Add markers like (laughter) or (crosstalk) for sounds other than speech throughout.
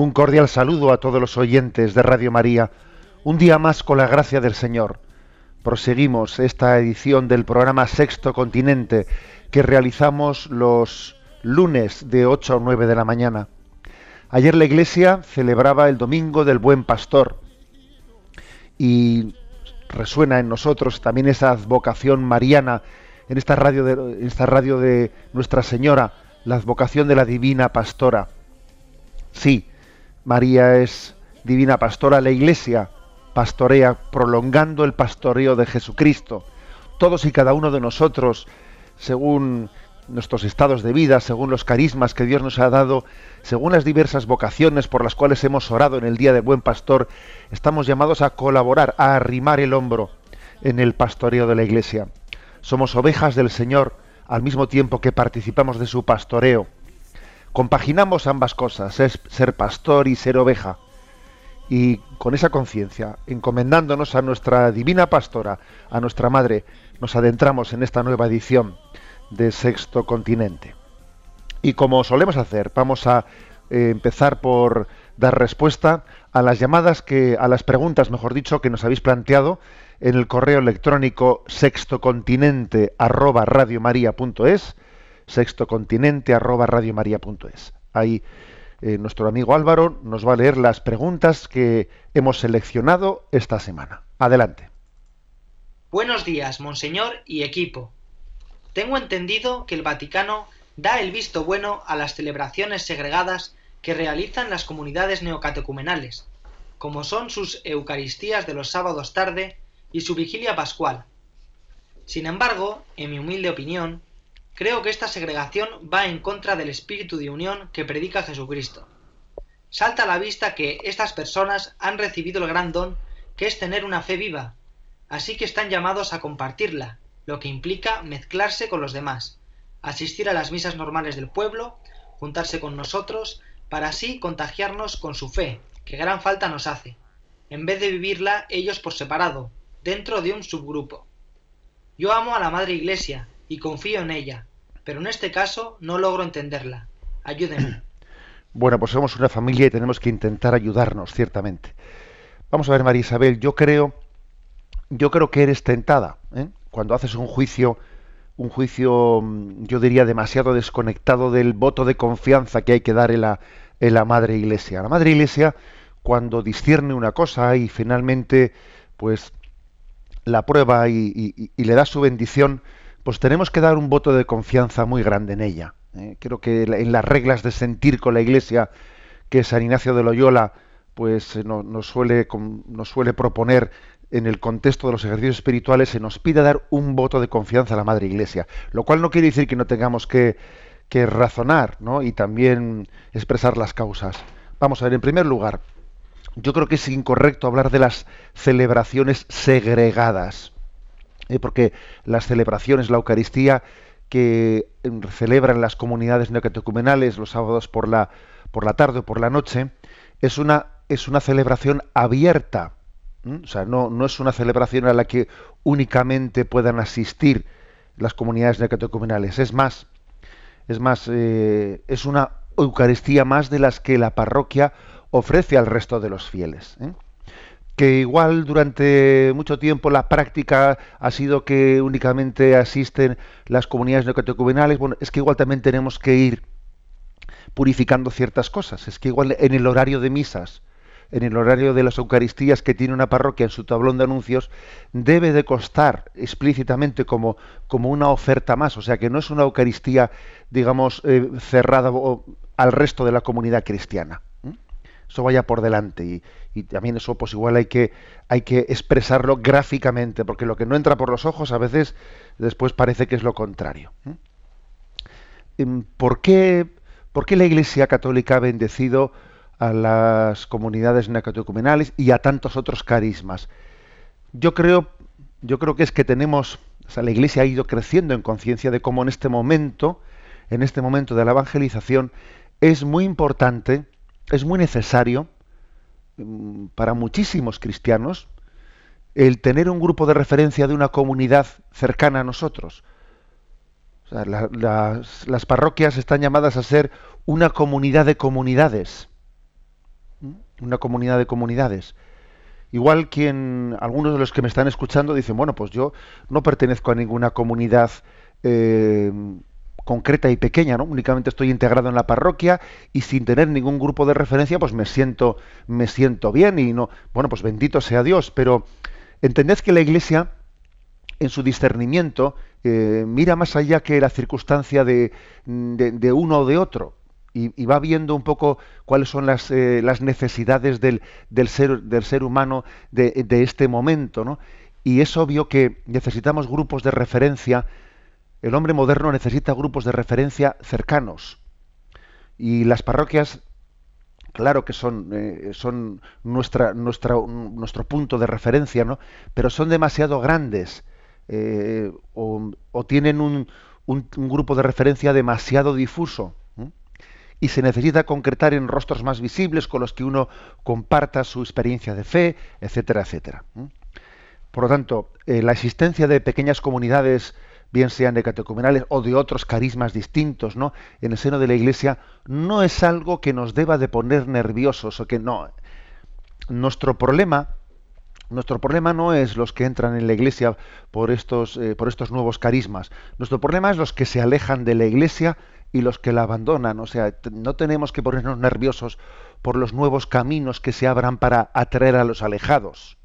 Un cordial saludo a todos los oyentes de Radio María. Un día más con la gracia del Señor. Proseguimos esta edición del programa Sexto Continente que realizamos los lunes de 8 a 9 de la mañana. Ayer la Iglesia celebraba el Domingo del Buen Pastor y resuena en nosotros también esa vocación mariana en esta radio de, esta radio de Nuestra Señora, la vocación de la Divina Pastora. Sí, María es Divina Pastora, la Iglesia pastorea, prolongando el pastoreo de Jesucristo. Todos y cada uno de nosotros, según nuestros estados de vida, según los carismas que Dios nos ha dado, según las diversas vocaciones por las cuales hemos orado en el Día de Buen Pastor, estamos llamados a colaborar, a arrimar el hombro en el pastoreo de la Iglesia. Somos ovejas del Señor al mismo tiempo que participamos de su pastoreo. Compaginamos ambas cosas, es ser pastor y ser oveja. Y con esa conciencia, encomendándonos a nuestra divina pastora, a nuestra madre, nos adentramos en esta nueva edición de Sexto Continente. Y como solemos hacer, vamos a eh, empezar por dar respuesta a las llamadas que, a las preguntas, mejor dicho, que nos habéis planteado en el correo electrónico sextocontinente arroba radiomaria.es, sextocontinente arroba radiomaria.es. Ahí eh, nuestro amigo Álvaro nos va a leer las preguntas que hemos seleccionado esta semana. Adelante. Buenos días, monseñor y equipo. Tengo entendido que el Vaticano da el visto bueno a las celebraciones segregadas que realizan las comunidades neocatecumenales, como son sus Eucaristías de los sábados tarde y su vigilia pascual. Sin embargo, en mi humilde opinión, creo que esta segregación va en contra del espíritu de unión que predica Jesucristo. Salta a la vista que estas personas han recibido el gran don que es tener una fe viva, así que están llamados a compartirla, lo que implica mezclarse con los demás, asistir a las misas normales del pueblo, juntarse con nosotros, para así contagiarnos con su fe, que gran falta nos hace, en vez de vivirla ellos por separado, dentro de un subgrupo. Yo amo a la Madre Iglesia y confío en ella, pero en este caso no logro entenderla. Ayúdenme. (clears throat) Bueno, pues somos una familia y tenemos que intentar ayudarnos, ciertamente. Vamos a ver, María Isabel, yo creo, yo creo que eres tentada ¿eh? cuando haces un juicio, un juicio, mm, yo diría, demasiado desconectado del voto de confianza que hay que dar en la, en la Madre Iglesia. La Madre Iglesia, cuando discierne una cosa y finalmente, pues, la prueba y, le da su bendición, pues tenemos que dar un voto de confianza muy grande en ella. ¿eh? Creo que en las reglas de sentir con la Iglesia que San Ignacio de Loyola pues suele, nos suele proponer en el contexto de los ejercicios espirituales, se nos pide dar un voto de confianza a la Madre Iglesia, lo cual no quiere decir que no tengamos que, que razonar ¿no? y también expresar las causas. Vamos a ver, en primer lugar, yo creo que es incorrecto hablar de las celebraciones segregadas. ¿Eh? porque las celebraciones, la Eucaristía que celebran las comunidades neocatecumenales los sábados por la, por la tarde o por la noche, es una, es una celebración abierta. O sea, no, no es una celebración a la que únicamente puedan asistir las comunidades neocatecumenales. Es más, es más, eh, es una Eucaristía más de las que la parroquia ofrece al resto de los fieles. ¿eh? Que igual durante mucho tiempo la práctica ha sido que únicamente asisten las comunidades neocatecumenales, bueno, es que igual también tenemos que ir purificando ciertas cosas. Es que igual en el horario de misas, en el horario de las Eucaristías que tiene una parroquia en su tablón de anuncios, debe de constar explícitamente como, como una oferta más. O sea, que no es una Eucaristía, digamos, eh, cerrada al resto de la comunidad cristiana. Eso vaya por delante. Y, también eso, pues igual hay que, hay que expresarlo gráficamente, porque lo que no entra por los ojos a veces después parece que es lo contrario. Em, ¿Por qué, ¿Por qué la Iglesia Católica ha bendecido a las comunidades neocatecumenales y a tantos otros carismas? Yo creo, yo creo que es que tenemos, o sea, la Iglesia ha ido creciendo en conciencia de cómo en este momento, en este momento de la evangelización, es muy importante, es muy necesario em, para muchísimos cristianos el tener un grupo de referencia de una comunidad cercana a nosotros las, parroquias están llamadas a ser una comunidad de comunidades. Una comunidad de comunidades. Igual quien, algunos de los que me están escuchando dicen, bueno, pues yo no pertenezco a ninguna comunidad eh, concreta y pequeña, ¿no? Únicamente estoy integrado en la parroquia y sin tener ningún grupo de referencia, pues me siento, me siento bien y no, bueno, pues bendito sea Dios, pero entended que la Iglesia en su discernimiento eh, mira más allá que la circunstancia de, uno o de otro y, va viendo un poco cuáles son las, eh, las necesidades del, del, ser, del ser humano de, este momento. ¿no? Y es obvio que necesitamos grupos de referencia. El hombre moderno necesita grupos de referencia cercanos. Y las parroquias, claro que son, eh, nuestro punto de referencia, ¿no? pero son demasiado grandes eh, o, tienen un, grupo de referencia demasiado difuso y se necesita concretar en rostros más visibles con los que uno comparta su experiencia de fe, etcétera, etcétera. Por lo tanto, eh, la existencia de pequeñas comunidades, bien sean de catecumenales o de otros carismas distintos, ¿no? en el seno de la Iglesia, no es algo que nos deba de poner nerviosos o que no. Nuestro problema nuestro problema no es los que entran en la iglesia por estos, eh, por estos nuevos carismas. Nuestro problema es los que se alejan de la iglesia y los que la abandonan. O sea, no tenemos que ponernos nerviosos por los nuevos caminos que se abran para atraer a los alejados.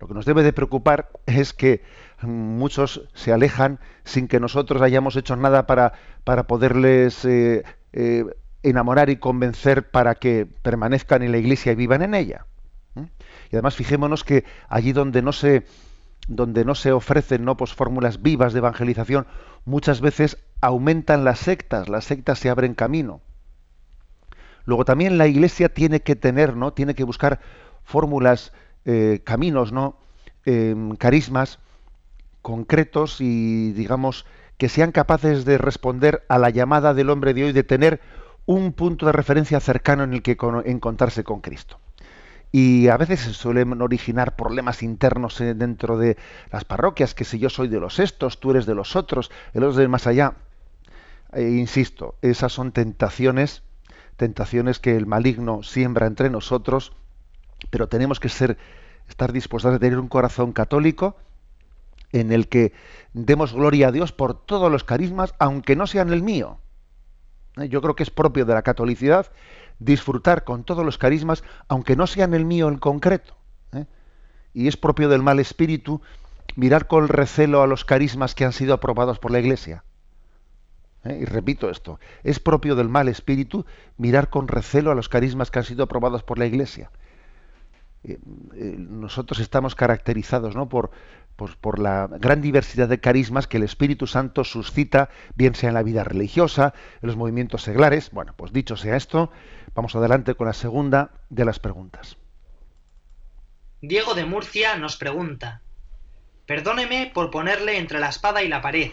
Lo que nos debe de preocupar es que muchos se alejan sin que nosotros hayamos hecho nada para, para poderles eh, eh, enamorar y convencer para que permanezcan en la iglesia y vivan en ella. Y además fijémonos que allí donde no se donde no se ofrecen no pues fórmulas vivas de evangelización, muchas veces aumentan las sectas, las sectas se abren camino. Luego también la Iglesia tiene que tener, ¿no? Tiene que buscar fórmulas, eh, caminos, ¿no? Em, carismas concretos y digamos que sean capaces de responder a la llamada del hombre de hoy de tener un punto de referencia cercano en el que encontrarse con Cristo y a veces se suelen originar problemas internos eh, dentro de las parroquias, que si yo soy de los estos, tú eres de los otros, el otro es del más allá. E insisto, esas son tentaciones, tentaciones que el maligno siembra entre nosotros, pero tenemos que ser, estar dispuestos a tener un corazón católico en el que demos gloria a Dios por todos los carismas, aunque no sean el mío. Eh, yo creo que es propio de la catolicidad disfrutar con todos los carismas, aunque no sean el mío en concreto. ¿eh? Y es propio del mal espíritu mirar con recelo a los carismas que han sido aprobados por la Iglesia. ¿eh? Y repito esto, es propio del mal espíritu mirar con recelo a los carismas que han sido aprobados por la Iglesia. Eh, nosotros estamos caracterizados ¿no? por, la gran diversidad de carismas que el Espíritu Santo suscita, bien sea en la vida religiosa, en los movimientos seglares. Bueno, pues dicho sea esto, vamos adelante con la segunda de las preguntas. Diego de Murcia nos pregunta, perdóneme por ponerle entre la espada y la pared,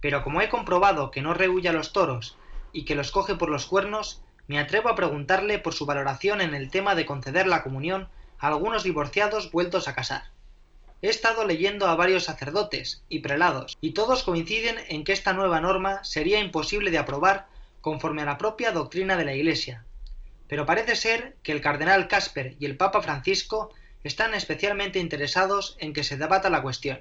pero como he comprobado que no rehuye a los toros y que los coge por los cuernos, me atrevo a preguntarle por su valoración en el tema de conceder la comunión algunos divorciados vueltos a casar. He estado leyendo a varios sacerdotes y prelados, y todos coinciden en que esta nueva norma sería imposible de aprobar conforme a la propia doctrina de la Iglesia. Pero parece ser que el cardenal Casper y el Papa Francisco están especialmente interesados en que se debata la cuestión.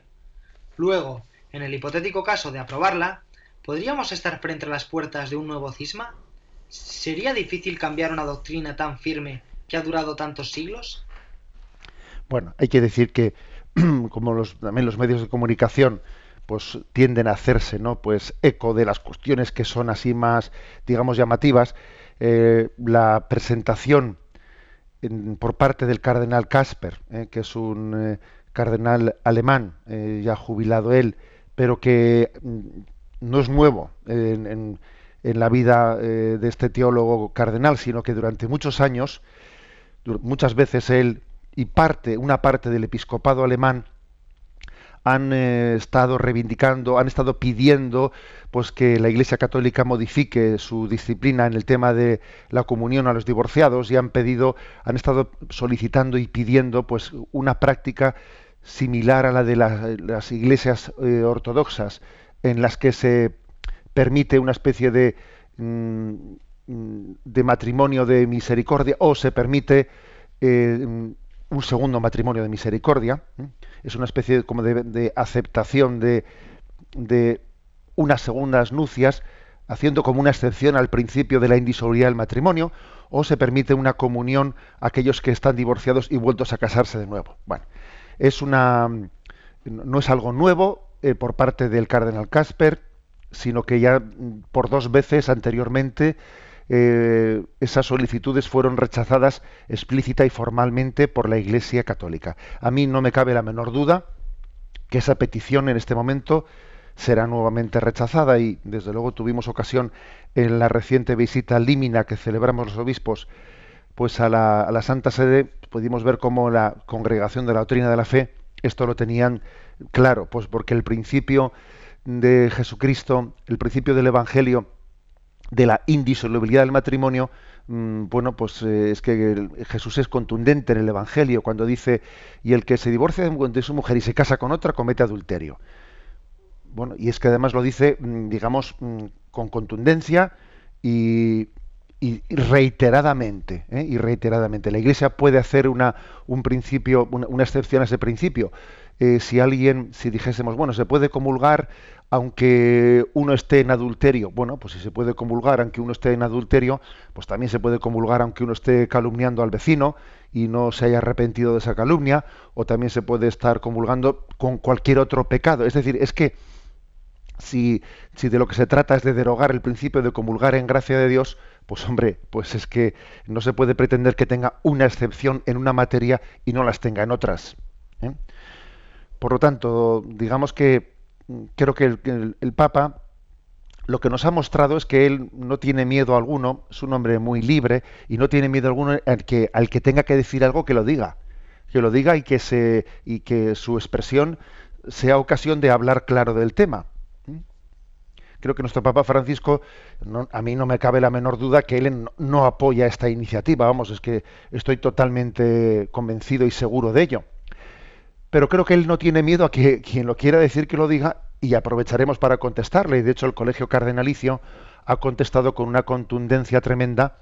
Luego, en el hipotético caso de aprobarla, ¿podríamos estar frente a las puertas de un nuevo cisma? ¿sería difícil cambiar una doctrina tan firme que ha durado tantos siglos? Bueno, hay que decir que (clears throat) como los, también los medios de comunicación pues tienden a hacerse no pues eco de las cuestiones que son así más digamos llamativas eh, la presentación por parte del cardenal Casper eh, que es un eh, cardenal alemán ya jubilado él pero que mm, no es nuevo en, en la vida de este teólogo cardenal sino que durante muchos años muchas veces él y parte una parte del episcopado alemán han eh, estado reivindicando, han estado pidiendo pues que la Iglesia Católica modifique su disciplina en el tema de la comunión a los divorciados y han pedido, han estado solicitando y pidiendo pues una práctica similar a la de las iglesias eh, ortodoxas en las que se permite una especie de mm, de matrimonio de misericordia o se permite eh, un segundo matrimonio de misericordia es una especie como de, aceptación de, de, unas segundas nupcias, haciendo como una excepción al principio de la indisolubilidad del matrimonio, o se permite una comunión a aquellos que están divorciados y vueltos a casarse de nuevo. Bueno, es una no es algo nuevo eh, por parte del cardenal Casper, sino que ya mm, por dos veces anteriormente eh, esas solicitudes fueron rechazadas explícita y formalmente por la Iglesia Católica. A mí no me cabe la menor duda que esa petición en este momento será nuevamente rechazada y desde luego tuvimos ocasión en la reciente visita límina que celebramos los obispos pues a la, a la Santa Sede pudimos ver cómo la congregación de la doctrina de la fe esto lo tenían claro pues porque el principio de Jesucristo el principio del Evangelio de la indisolubilidad del matrimonio, mm, bueno, pues eh, es que Jesús es contundente en el Evangelio cuando dice, y el que se divorcia de su mujer y se casa con otra comete adulterio. Bueno, y es que además lo dice, mm, digamos, mm, con contundencia y, reiteradamente, ¿eh? y reiteradamente. La Iglesia puede hacer una, un principio, una, excepción a ese principio. Eh, si alguien, si dijésemos, bueno, se puede comulgar aunque uno esté en adulterio, bueno, pues si se puede comulgar aunque uno esté en adulterio, pues también se puede comulgar aunque uno esté calumniando al vecino y no se haya arrepentido de esa calumnia, o también se puede estar comulgando con cualquier otro pecado. Es decir, es que si, si de lo que se trata es de derogar el principio de comulgar en gracia de Dios, pues hombre, pues es que no se puede pretender que tenga una excepción en una materia y no las tenga en otras. ¿eh? Por lo tanto, digamos que creo que el, Papa lo que nos ha mostrado es que él no tiene miedo alguno, es un hombre muy libre y no tiene miedo alguno al que, al que tenga que decir algo que lo diga, que lo diga y que se y que su expresión sea ocasión de hablar claro del tema. Creo que nuestro Papa Francisco, a mí no me cabe la menor duda que él no apoya esta iniciativa, vamos, es que estoy totalmente convencido y seguro de ello pero creo que él no tiene miedo a que quien lo quiera decir que lo diga y aprovecharemos para contestarle. De hecho el Colegio Cardenalicio ha contestado con una contundencia tremenda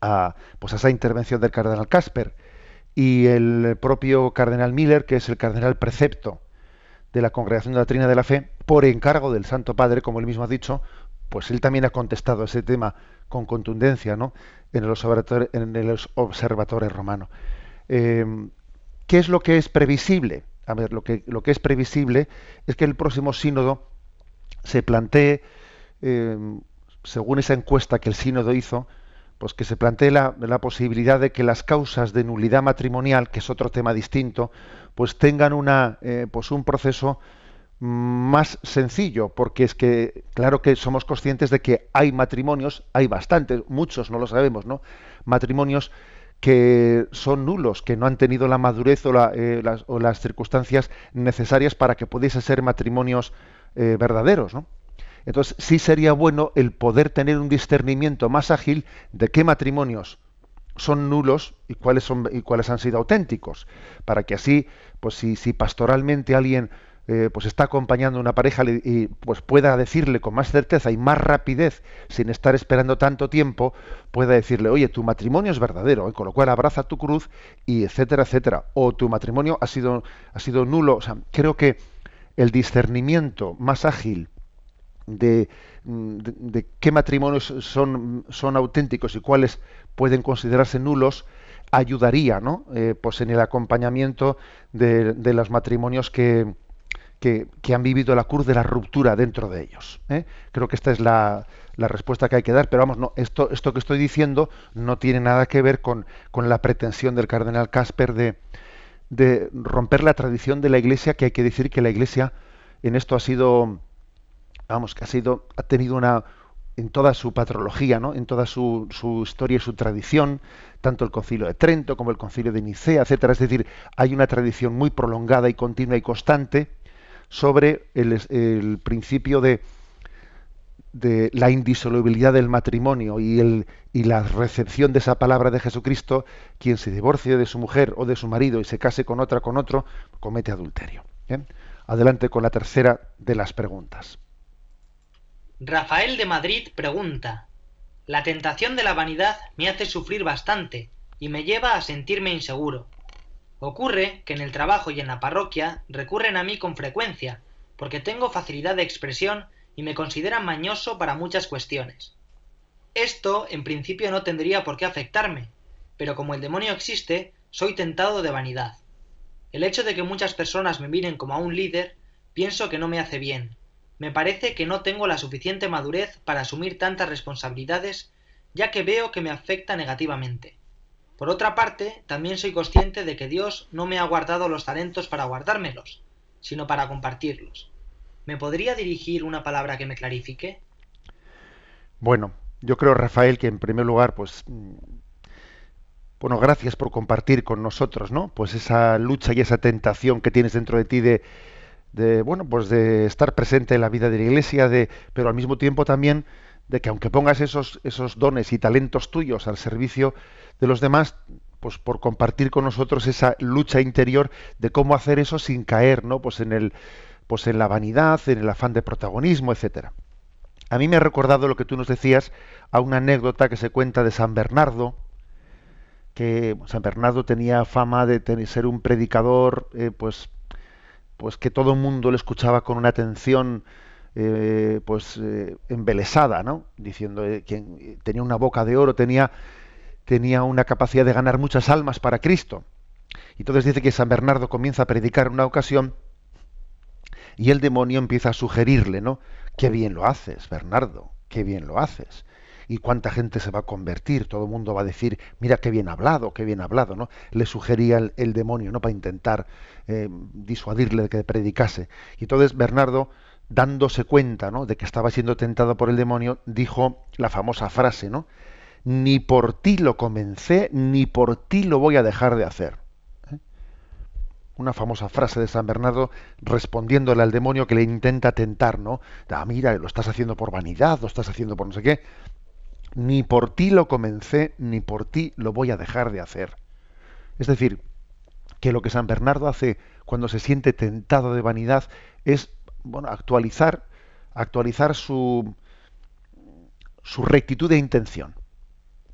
a, pues a esa intervención del cardenal Casper. Y el propio cardenal Miller, que es el cardenal precepto de la Congregación de la Trina de la Fe, por encargo del Santo Padre, como él mismo ha dicho, pues él también ha contestado ese tema con contundencia ¿no? en, el observatorio, en. Eh, ¿Qué es lo que es previsible? A ver, lo que, lo que es previsible es que el próximo sínodo se plantee, eh, según esa encuesta que el sínodo hizo, pues que se plantee la, posibilidad de que las causas de nulidad matrimonial, que es otro tema distinto, pues tengan una, eh, pues un proceso más sencillo, porque es que, claro que somos conscientes de que hay matrimonios, hay bastantes, muchos, no lo sabemos, ¿no? Matrimonios que son nulos, que no han tenido la madurez o, eh, las, circunstancias necesarias para que pudiesen ser matrimonios eh, verdaderos. ¿no? Entonces sí sería bueno el poder tener un discernimiento más ágil de qué matrimonios son nulos y cuáles son y cuáles han sido auténticos, para que así, pues si pastoralmente alguien eh, pues está acompañando a una pareja y pues pueda decirle con más certeza y más rapidez, sin estar esperando tanto tiempo, pueda decirle, oye, tu matrimonio es verdadero, con lo cual abraza tu cruz y etcétera, etcétera. O tu matrimonio ha sido, ha sido nulo. Creo que el discernimiento más ágil de, de, qué matrimonios son, son auténticos y cuáles pueden considerarse nulos, ayudaría ¿no? Eh, pues en el acompañamiento de, de los matrimonios que, que, han vivido la cruz de la ruptura dentro de ellos. ¿eh? Creo que esta es la, la, respuesta que hay que dar, pero vamos, no, esto, esto que estoy diciendo no tiene nada que ver con, con la pretensión del cardenal Casper de, de, romper la tradición de la Iglesia, que hay que decir que la Iglesia en esto ha sido, vamos, que ha sido, ha tenido una, en toda su patrología, ¿no? en toda su, su, historia y su tradición, tanto el concilio de Trento como el concilio de Nicea, etcétera. Es decir, hay una tradición muy prolongada y continua y constante sobre el, principio de, de, la indisolubilidad del matrimonio y, la recepción de esa palabra de Jesucristo, quien se divorcie de su mujer o de su marido y se case con otra con otro, comete adulterio. Adelante con la tercera de las preguntas. Rafael de Madrid pregunta, La tentación de la vanidad me hace sufrir bastante y me lleva a sentirme inseguro. Ocurre que en el trabajo y en la parroquia recurren a mí con frecuencia, porque tengo facilidad de expresión y me consideran mañoso para muchas cuestiones. Esto, en principio, no tendría por qué afectarme, pero como el demonio existe, soy tentado de vanidad. El hecho de que muchas personas me miren como a un líder, pienso que no me hace bien. Me parece que no tengo la suficiente madurez para asumir tantas responsabilidades, ya que veo que me afecta negativamente. Por otra parte, también soy consciente de que Dios no me ha guardado los talentos para guardármelos, sino para compartirlos. ¿Me podría dirigir una palabra que me clarifique? Bueno, yo creo, Rafael, que en primer lugar, pues, mm, bueno, gracias por compartir con nosotros, ¿no? Pues esa lucha y esa tentación que tienes dentro de ti de, bueno, pues de estar presente en la vida de la iglesia, de, pero al mismo tiempo también de que aunque pongas esos, esos dones y talentos tuyos al servicio de los demás, pues por compartir con nosotros esa lucha interior de cómo hacer eso sin caer, ¿no? Pues en el, pues en la vanidad, en el afán de protagonismo, etcétera. A mí me ha recordado lo que tú nos decías a una anécdota que se cuenta de San Bernardo, que San Bernardo tenía fama de ser un predicador, eh, pues, pues que todo el mundo le escuchaba con una atención eh, pues eh, embelesada, ¿no? Diciendo que tenía una boca de oro, tenía tenía una capacidad de ganar muchas almas para Cristo. Y entonces dice que San Bernardo comienza a predicar en una ocasión y el demonio empieza a sugerirle, ¿no? Qué bien lo haces, Bernardo, qué bien lo haces. Y cuánta gente se va a convertir, todo el mundo va a decir, mira qué bien hablado, qué bien hablado, ¿no? Le sugería el, demonio, ¿no? Para intentar eh, disuadirle de que predicase. Y entonces Bernardo, dándose cuenta, ¿no? De que estaba siendo tentado por el demonio, dijo la famosa frase, ¿no? Ni por ti lo comencé, ni por ti lo voy a dejar de hacer. ¿eh? Una famosa frase de San Bernardo respondiéndole al demonio que le intenta tentar, ¿no? Ah, mira, lo estás haciendo por vanidad, lo estás haciendo por no sé qué. Ni por ti lo comencé, ni por ti lo voy a dejar de hacer. Es decir, que lo que San Bernardo hace cuando se siente tentado de vanidad es bueno, actualizar, actualizar su, su rectitud de intención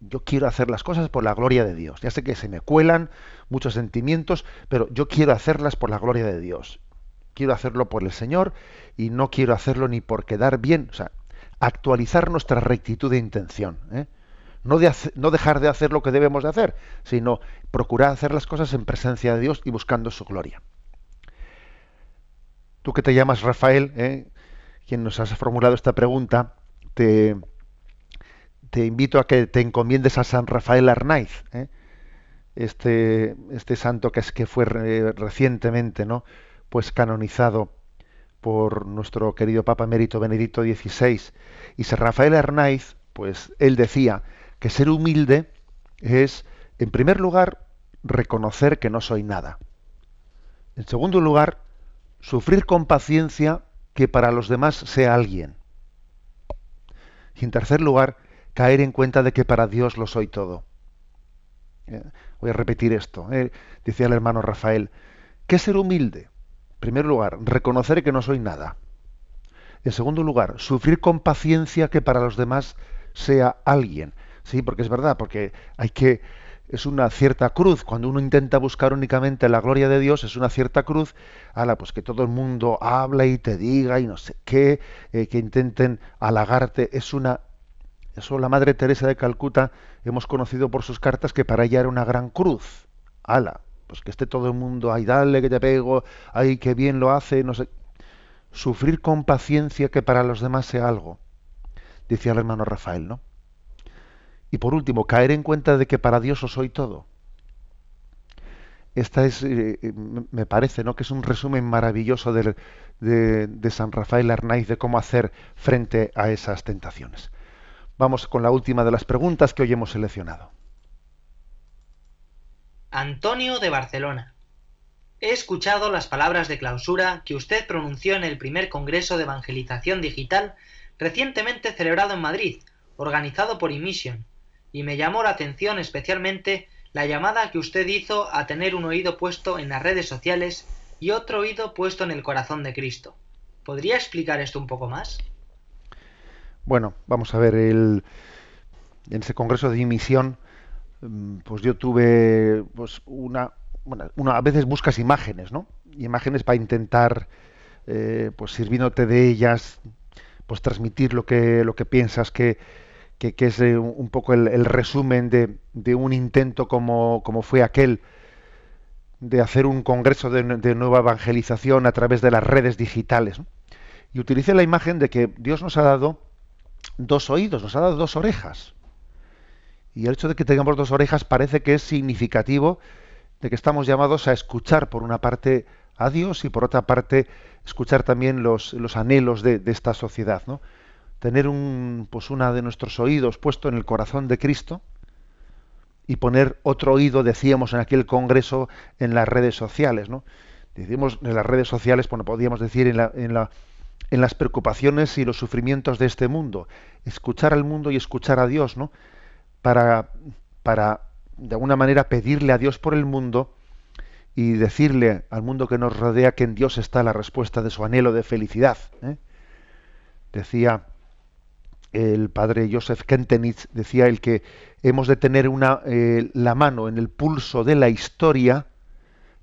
yo quiero hacer las cosas por la gloria de Dios. Ya sé que se me cuelan muchos sentimientos, pero yo quiero hacerlas por la gloria de Dios. Quiero hacerlo por el Señor y no quiero hacerlo ni por quedar bien. O sea, actualizar nuestra rectitud de intención. ¿eh? No, de no dejar de hacer lo que debemos de hacer, sino procurar hacer las cosas en presencia de Dios y buscando su gloria. Tú que te llamas Rafael, ¿eh? quien nos has formulado esta pregunta, te, te invito a que te encomiendes a San Rafael Arnaiz, ¿eh? este, este santo que es que fue recientemente, ¿no? Pues canonizado por nuestro querido Papa Emérito Benedicto XVI. Y San Rafael Arnaiz, pues él decía que ser humilde es, en primer lugar, reconocer que no soy nada. En segundo lugar, sufrir con paciencia que para los demás sea alguien. Y en tercer lugar, caer en cuenta de que para Dios lo soy todo. Eh, voy a repetir esto. Eh, decía el hermano Rafael, ¿qué ser humilde? En primer lugar, reconocer que no soy nada. En segundo lugar, sufrir con paciencia que para los demás sea alguien. Sí, porque es verdad, porque hay que es una cierta cruz. Cuando uno intenta buscar únicamente la gloria de Dios, es una cierta cruz. la pues que todo el mundo habla y te diga y no sé qué, eh, que intenten halagarte. Es una. Eso la Madre Teresa de Calcuta hemos conocido por sus cartas que para ella era una gran cruz. Ala, pues que esté todo el mundo, ay, dale que te pego, ay, que bien lo hace, no sé. Sufrir con paciencia que para los demás sea algo, decía el hermano Rafael, ¿no? Y por último, caer en cuenta de que para Dios os soy todo. Esta es, eh, eh, me parece, ¿no? que es un resumen maravilloso de, de, San Rafael Arnaiz de cómo hacer frente a esas tentaciones. Vamos con la última de las preguntas que hoy hemos seleccionado. Antonio de Barcelona. He escuchado las palabras de clausura que usted pronunció en el primer Congreso de Evangelización Digital recientemente celebrado en Madrid, organizado por Emission, y me llamó la atención especialmente la llamada que usted hizo a tener un oído puesto en las redes sociales y otro oído puesto en el corazón de Cristo. ¿Podría explicar esto un poco más? Bueno, vamos a ver, el, en ese congreso de dimisión, mm, pues yo tuve pues una, bueno, a veces buscas imágenes, ¿no? Imágenes para intentar, eh, pues sirviéndote de ellas, pues transmitir lo que, lo que piensas que, que, es eh, un poco el, resumen de, un intento como, como, fue aquel de hacer un congreso de, nueva evangelización a través de las redes digitales. Y utilicé la imagen de que Dios nos ha dado dos oídos, nos ha dado dos orejas. Y el hecho de que tengamos dos orejas parece que es significativo de que estamos llamados a escuchar por una parte a Dios y por otra parte escuchar también los, los anhelos de, de esta sociedad. ¿no? tener un, pues una de nuestros oídos puesto en el corazón de Cristo y poner otro oído, decíamos en aquel congreso, en las redes sociales, ¿no? Decimos en las redes sociales, bueno, podríamos decir en, la, en, la, en las preocupaciones y los sufrimientos de este mundo, escuchar al mundo y escuchar a Dios, ¿no? Para, para de alguna manera pedirle a Dios por el mundo y decirle al mundo que nos rodea que en Dios está la respuesta de su anhelo de felicidad. ¿eh? Decía el padre Joseph Kentenitz decía el que hemos de tener una, eh, la mano en el pulso de la historia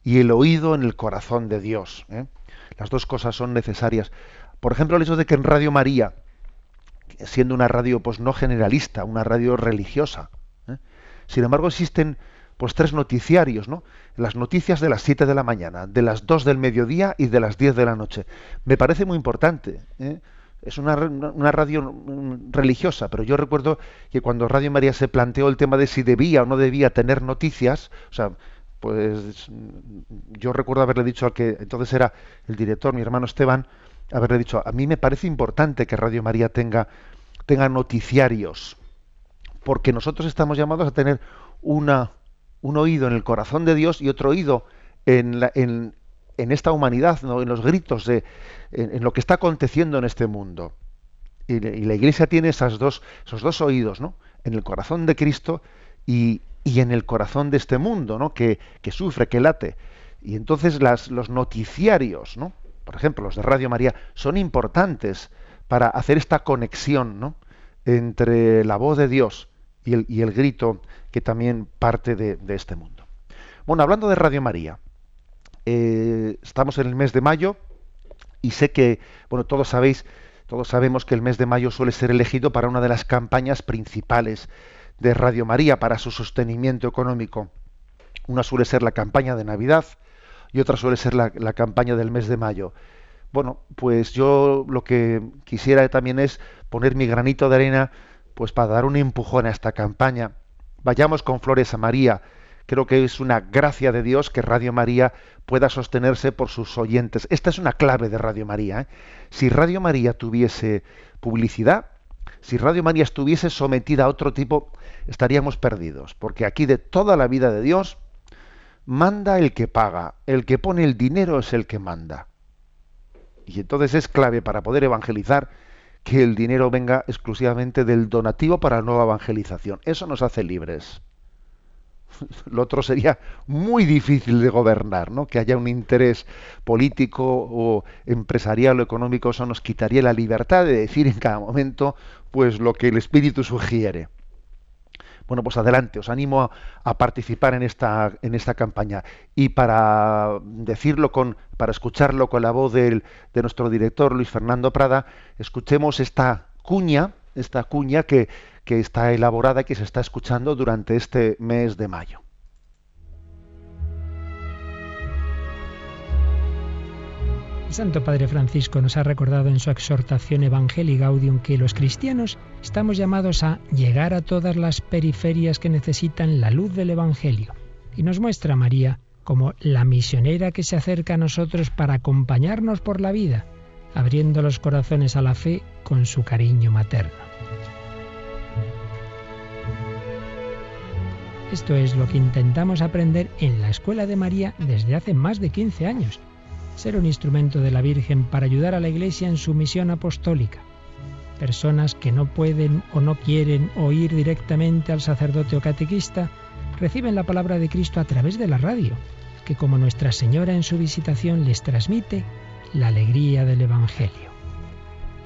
y el oído en el corazón de Dios. ¿eh? Las dos cosas son necesarias. Por ejemplo, el hecho de que en Radio María, siendo una radio pues no generalista, una radio religiosa, ¿eh? sin embargo existen pues tres noticiarios, ¿no? Las noticias de las 7 de la mañana, de las 2 del mediodía y de las 10 de la noche. Me parece muy importante. ¿eh? es una, radio religiosa, pero yo recuerdo que cuando Radio María se planteó el tema de si debía o no debía tener noticias, o sea, pues yo recuerdo haberle dicho al que entonces era el director, mi hermano Esteban, haberle dicho, a mí me parece importante que Radio María tenga, tenga noticiarios, porque nosotros estamos llamados a tener una, un oído en el corazón de Dios y otro oído en, en, esta humanidad, ¿no? en los gritos de en, lo que está aconteciendo en este mundo. Y, la Iglesia tiene esas dos, esos dos oídos, ¿no? En el corazón de Cristo y, en el corazón de este mundo, ¿no? Que, sufre, que late. Y entonces las, los noticiarios, ¿no? Por ejemplo, los de Radio María, son importantes para hacer esta conexión, ¿no? Entre la voz de Dios y el, y el grito que también parte de, de este mundo. Bueno, hablando de Radio María, eh, estamos en el mes de mayo y sé que, bueno, todos sabéis, todos sabemos que el mes de mayo suele ser elegido para una de las campañas principales de Radio María para su sostenimiento económico. Una suele ser la campaña de Navidad y otra suele ser la, campaña del mes de mayo. Bueno, pues yo lo que quisiera también es poner mi granito de arena pues para dar un empujón a esta campaña. Vayamos con flores a María, creo que es una gracia de Dios que Radio María pueda sostenerse por sus oyentes. Esta es una clave de Radio María. ¿eh? Si Radio María tuviese publicidad, si Radio María estuviese sometida a otro tipo, estaríamos perdidos, porque aquí de toda la vida de Dios manda el que paga, el que pone el dinero es el que manda. Y entonces es clave para poder evangelizar que el dinero venga exclusivamente del donativo para la nueva evangelización. Eso nos hace libres. (laughs) lo otro sería muy difícil de gobernar, ¿no? Que haya un interés político o empresarial o económico, eso nos quitaría la libertad de decir en cada momento, pues lo que el espíritu sugiere. Bueno, pues adelante, os animo a, participar en esta, en esta campaña. Y para decirlo con, para escucharlo con la voz de nuestro director Luis Fernando Prada, escuchemos esta cuña, esta cuña que, que está elaborada y que se está escuchando durante este mes de mayo. El Santo Padre Francisco nos ha recordado en su exhortación Evangelii Gaudium que los cristianos estamos llamados a llegar a todas las periferias que necesitan la luz del Evangelio. Y nos muestra María como la misionera que se acerca a nosotros para acompañarnos por la vida, abriendo los corazones a la fe con su cariño materno. Esto es lo que intentamos aprender en la Escuela de María desde hace más de 15 años ser un instrumento de la Virgen para ayudar a la Iglesia en su misión apostólica. Personas que no pueden o no quieren oír directamente al sacerdote o catequista reciben la palabra de Cristo a través de la radio, que como Nuestra Señora en su visitación les transmite la alegría del Evangelio.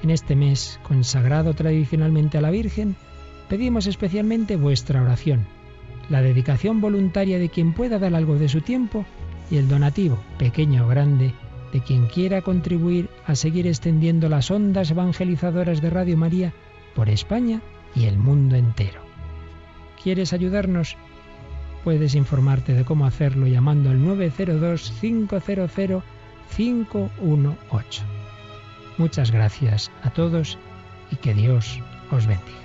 En este mes, consagrado tradicionalmente a la Virgen, pedimos especialmente vuestra oración, la dedicación voluntaria de quien pueda dar algo de su tiempo y el donativo, pequeño o grande, de quien quiera contribuir a seguir extendiendo las ondas evangelizadoras de Radio María por España y el mundo entero. ¿Quieres ayudarnos? Puedes informarte de cómo hacerlo llamando al 902-500-518. Muchas gracias a todos y que Dios os bendiga.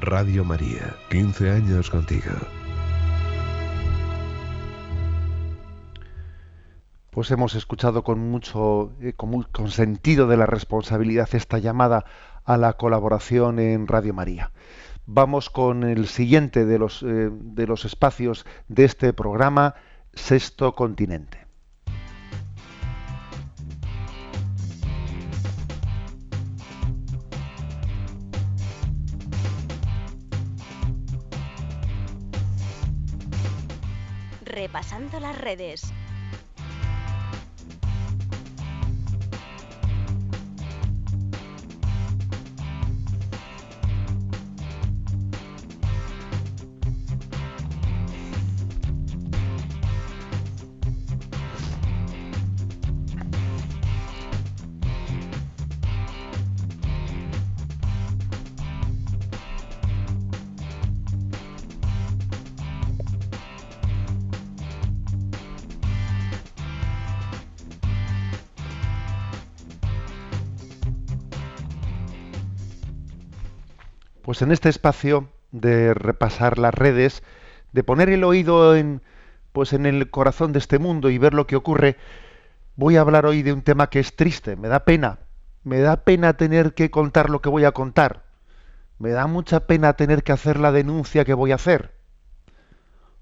Radio María, 15 años contigo. Pues hemos escuchado con mucho, eh, con, sentido de la responsabilidad esta llamada a la colaboración en Radio María. Vamos con el siguiente de los, eh, de los espacios de este programa, Sexto Continente. Repasando las redes. Pues en este espacio de repasar las redes, de poner el oído en, pues en el corazón de este mundo y ver lo que ocurre, voy a hablar hoy de un tema que es triste, me da pena, me da pena tener que contar lo que voy a contar, me da mucha pena tener que hacer la denuncia que voy a hacer.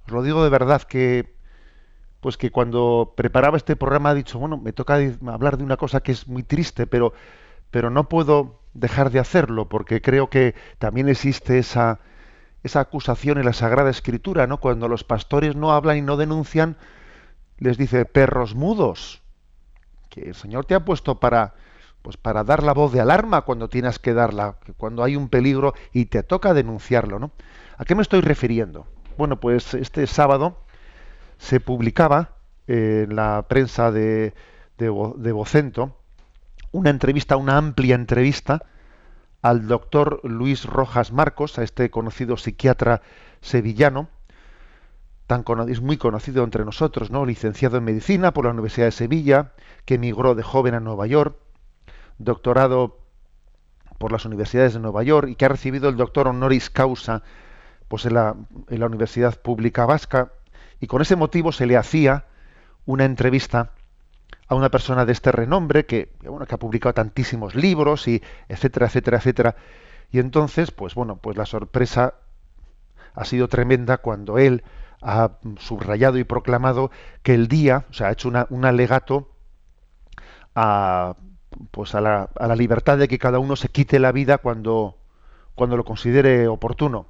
Os lo digo de verdad que pues que cuando preparaba este programa he dicho, bueno, me toca hablar de una cosa que es muy triste, pero pero no puedo dejar de hacerlo porque creo que también existe esa, esa acusación en la Sagrada Escritura, ¿no? Cuando los pastores no hablan y no denuncian, les dice perros mudos, que el Señor te ha puesto para pues para dar la voz de alarma cuando tienes que darla, cuando hay un peligro y te toca denunciarlo, ¿no? ¿A qué me estoy refiriendo? Bueno, pues este sábado se publicaba en la prensa de, de, de Vocento una entrevista, una amplia entrevista al doctor Luis Rojas Marcos, a este conocido psiquiatra sevillano, tan es muy conocido entre nosotros, ¿no? licenciado en medicina por la Universidad de Sevilla, que emigró de joven a Nueva York, doctorado por las universidades de Nueva York y que ha recibido el doctor honoris causa pues en la, en la Universidad Pública Vasca y con ese motivo se le hacía una entrevista a una persona de este renombre que, bueno, que ha publicado tantísimos libros y etcétera, etcétera, etcétera. Y entonces, pues bueno, pues la sorpresa ha sido tremenda cuando él ha subrayado y proclamado que el día, o sea, ha hecho un alegato a, pues a la, a la libertad de que cada uno se quite la vida cuando, cuando lo considere oportuno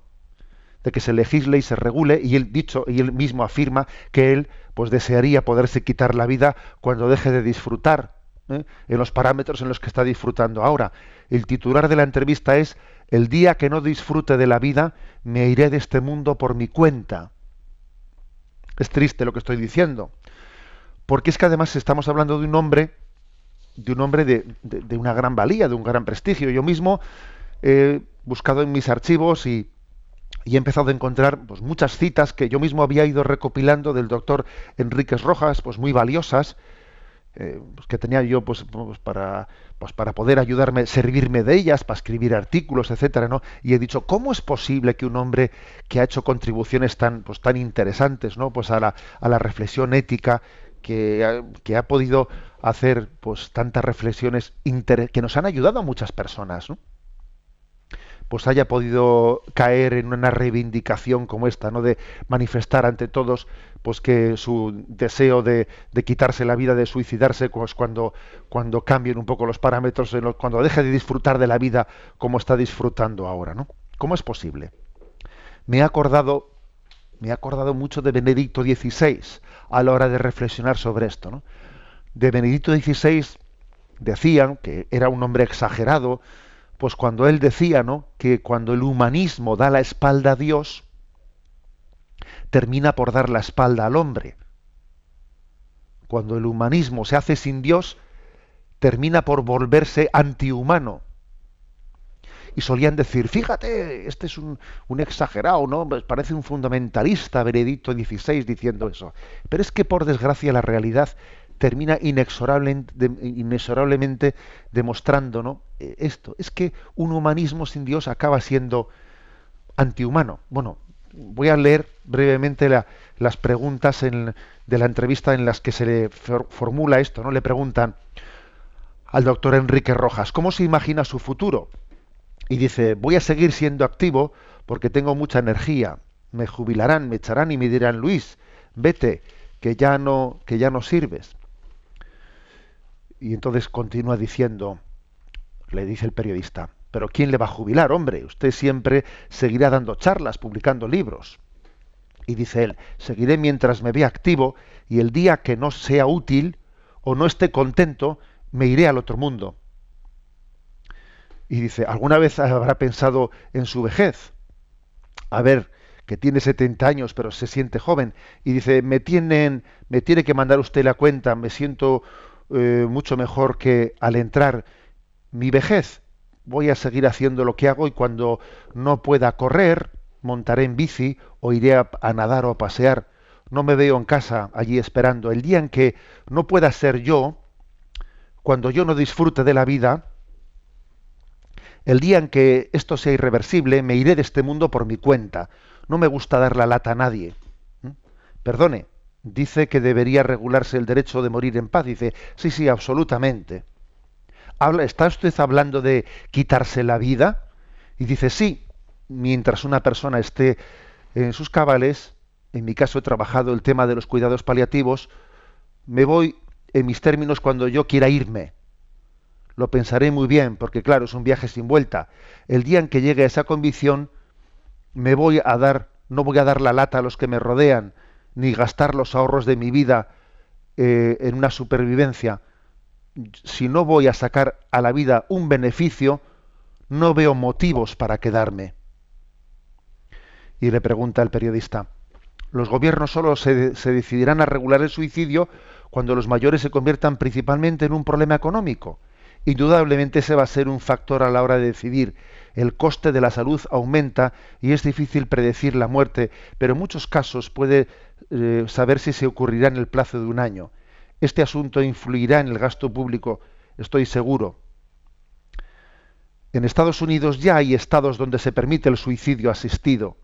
de que se legisle y se regule y él dicho y él mismo afirma que él pues desearía poderse quitar la vida cuando deje de disfrutar ¿eh? en los parámetros en los que está disfrutando ahora. El titular de la entrevista es El día que no disfrute de la vida, me iré de este mundo por mi cuenta. Es triste lo que estoy diciendo, porque es que además estamos hablando de un hombre, de un hombre de, de una gran valía, de un gran prestigio. Yo mismo he buscado en mis archivos y y he empezado a encontrar pues, muchas citas que yo mismo había ido recopilando del doctor Enríquez Rojas, pues muy valiosas, eh, pues, que tenía yo pues, pues, para, pues, para poder ayudarme, servirme de ellas, para escribir artículos, etcétera, ¿no? Y he dicho, ¿cómo es posible que un hombre que ha hecho contribuciones tan, pues, tan interesantes, ¿no? Pues a la, a la reflexión ética, que ha, que ha podido hacer pues tantas reflexiones que nos han ayudado a muchas personas, ¿no? Pues haya podido caer en una reivindicación como esta, ¿no? De manifestar ante todos pues que su deseo de, quitarse la vida, de suicidarse, pues cuando, cuando cambien un poco los parámetros, cuando deje de disfrutar de la vida como está disfrutando ahora, ¿no? ¿Cómo es posible? Me he acordado, me he acordado mucho de Benedicto XVI a la hora de reflexionar sobre esto, ¿no? De Benedicto XVI decían que era un hombre exagerado, pues cuando él decía, ¿no? Que cuando el humanismo da la espalda a Dios, termina por dar la espalda al hombre. Cuando el humanismo se hace sin Dios, termina por volverse antihumano. Y solían decir, fíjate, este es un, exagerado, ¿no? Pues parece un fundamentalista, Benedicto XVI, diciendo eso. Pero es que por desgracia la realidad termina inexorablemente, demostrando ¿no? Eh, esto. Es que un humanismo sin Dios acaba siendo antihumano. Bueno, voy a leer brevemente las preguntas de la entrevista en las que se le formula esto. ¿no? Le preguntan al doctor Enrique Rojas, ¿cómo se imagina su futuro? Y dice, voy a seguir siendo activo porque tengo mucha energía. Me jubilarán, me echarán y me dirán, Luis, vete, que ya no, que ya no sirves. Y entonces continúa diciendo, le dice el periodista, pero ¿quién le va a jubilar, hombre? Usted siempre seguirá dando charlas, publicando libros. Y dice él, seguiré mientras me vea activo y el día que no sea útil o no esté contento, me iré al otro mundo. Y dice, ¿alguna vez habrá pensado en su vejez? A ver, que tiene 70 años pero se siente joven. Y dice, me, tienen, me tiene que mandar usted la cuenta, me siento eh, mucho mejor que al entrar mi vejez. Voy a seguir haciendo lo que hago y cuando no pueda correr, montaré en bici o iré a, nadar o a pasear. No me veo en casa allí esperando. El día en que no pueda ser yo, cuando yo no disfrute de la vida, el día en que esto sea irreversible, me iré de este mundo por mi cuenta. No me gusta dar la lata a nadie. Perdone, dice que debería regularse el derecho de morir en paz. Dice, sí, sí, absolutamente. Habla, ¿Está usted hablando de quitarse la vida? Y dice, sí, mientras una persona esté en sus cabales, en mi caso he trabajado el tema de los cuidados paliativos, me voy en mis términos cuando yo quiera irme. Lo pensaré muy bien, porque claro, es un viaje sin vuelta. El día en que llegue a esa convicción, me voy a dar, no voy a dar la lata a los que me rodean, ni gastar los ahorros de mi vida eh, en una supervivencia, si no voy a sacar a la vida un beneficio, no veo motivos para quedarme. Y le pregunta el periodista, los gobiernos solo se, se, decidirán a regular el suicidio cuando los mayores se conviertan principalmente en un problema económico. Indudablemente ese va a ser un factor a la hora de decidir el coste de la salud aumenta y es difícil predecir la muerte, pero en muchos casos puede eh, saber si se ocurrirá en el plazo de un año. Este asunto influirá en el gasto público, estoy seguro. En Estados Unidos ya hay estados donde se permite el suicidio asistido.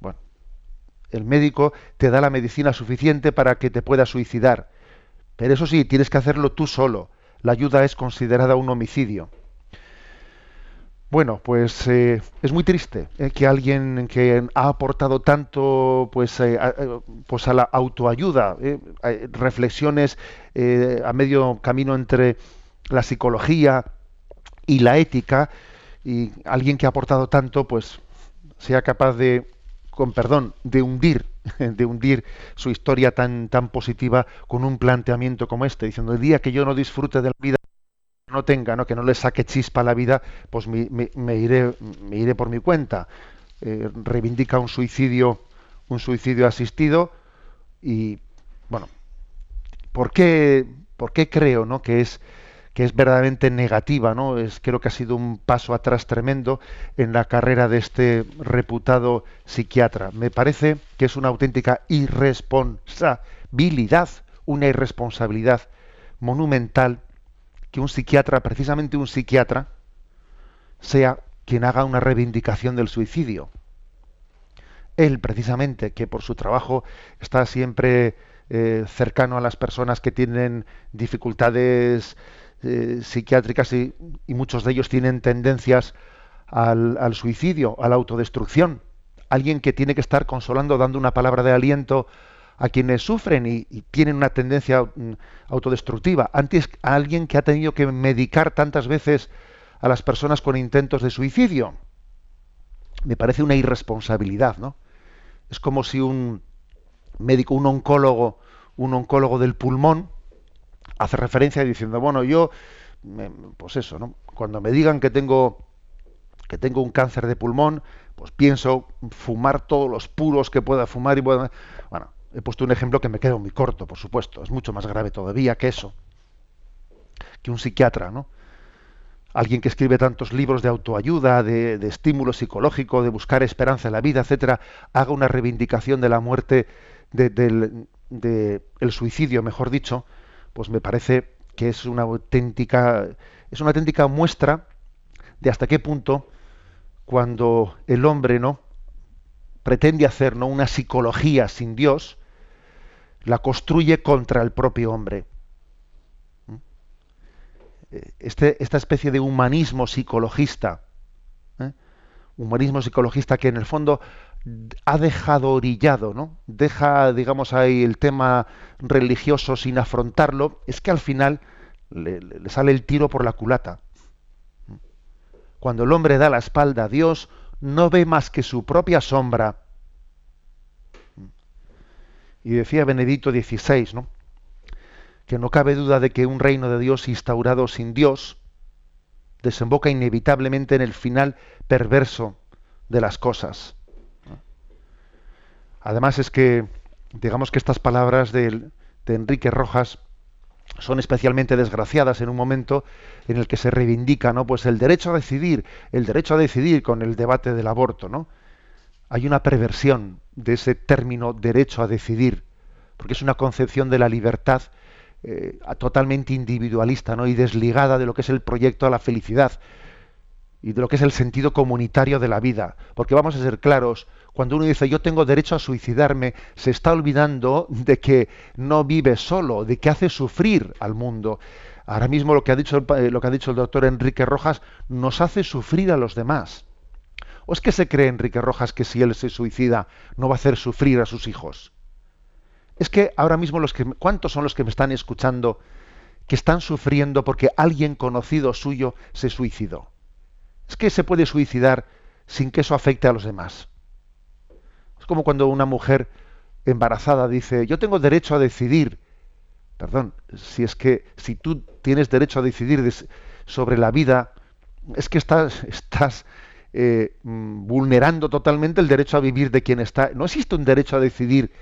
Bueno, el médico te da la medicina suficiente para que te puedas suicidar. Pero eso sí, tienes que hacerlo tú solo. La ayuda es considerada un homicidio. Bueno, pues eh, es muy triste eh, que alguien que ha aportado tanto pues, eh, a, pues a la autoayuda, reflexiones a medio camino entre la psicología y la ética, y alguien que ha aportado tanto, pues sea capaz de con perdón, de hundir, (laughs) de hundir su historia tan, tan positiva con un planteamiento como este, diciendo el día que yo no disfrute de la vida, no tenga, ¿no? que no le saque chispa a la vida, pues me, iré, me iré por mi cuenta. Eh, reivindica un suicidio, un suicidio asistido y bueno, ¿por qué, por qué creo ¿no? que es que es verdaderamente negativa, ¿no? Es, creo que ha sido un paso atrás tremendo en la carrera de este reputado psiquiatra. Me parece que es una auténtica irresponsabilidad, una irresponsabilidad monumental que un psiquiatra, precisamente un psiquiatra, sea quien haga una reivindicación del suicidio. Él, precisamente, que por su trabajo está siempre eh, cercano a las personas que tienen dificultades eh, psiquiátricas y, muchos de ellos tienen tendencias al, suicidio, a la autodestrucción. Alguien que tiene que estar consolando, dando una palabra de aliento a quienes sufren y, tienen una tendencia mm, autodestructiva. Antes, a alguien que ha tenido que medicar tantas veces a las personas con intentos de suicidio. Me parece una irresponsabilidad, ¿no? Es como si un médico, un oncólogo, un oncólogo del pulmón, hace referencia diciendo, bueno, yo, pues eso, ¿no? Cuando me digan que tengo, que tengo un cáncer de pulmón, pues pienso fumar todos los puros que pueda fumar y Bueno, he puesto un ejemplo que me queda muy corto, por supuesto, es mucho más grave todavía que eso, que un psiquiatra, ¿no? Alguien que escribe tantos libros de autoayuda, de, estímulo psicológico, de buscar esperanza en la vida, etcétera, haga una reivindicación de la muerte, del el suicidio, mejor dicho, pues me parece que es una auténtica, es una auténtica muestra de hasta qué punto cuando el hombre no pretende hacer ¿no? una psicología sin Dios, la construye contra el propio hombre. ¿Mm? Este, esta especie de humanismo psicologista, ¿eh? humanismo psicologista que en el fondo ha dejado orillado, ¿no? Deja, digamos, ahí el tema religioso sin afrontarlo, es que al final le, sale el tiro por la culata. Cuando el hombre da la espalda a Dios, no ve más que su propia sombra. Y decía Benedicto XVI, ¿no? que no cabe duda de que un reino de Dios instaurado sin Dios desemboca inevitablemente en el final perverso de las cosas. Además es que, digamos que estas palabras de, Enrique Rojas son especialmente desgraciadas en un momento en el que se reivindica ¿no? pues el derecho a decidir, el derecho a decidir con el debate del aborto. ¿no? Hay una perversión de ese término derecho a decidir, porque es una concepción de la libertad eh, totalmente individualista ¿no? y desligada de lo que es el proyecto a la felicidad y de lo que es el sentido comunitario de la vida. Porque vamos a ser claros, cuando uno dice yo tengo derecho a suicidarme, se está olvidando de que no vive solo, de que hace sufrir al mundo. Ahora mismo lo que ha dicho eh, lo que ha dicho el doctor Enrique Rojas nos hace sufrir a los demás. ¿O es que se cree Enrique Rojas que si él se suicida no va a hacer sufrir a sus hijos? Es que ahora mismo los que ¿cuántos son los que me están escuchando que están sufriendo porque alguien conocido suyo se suicidó? Es que se puede suicidar sin que eso afecte a los demás como cuando una mujer embarazada dice, yo tengo derecho a decidir. Perdón, si es que si tú tienes derecho a decidir sobre la vida, es que estás, estás eh, mm, vulnerando totalmente el derecho a vivir de quien está. No existe un derecho a decidir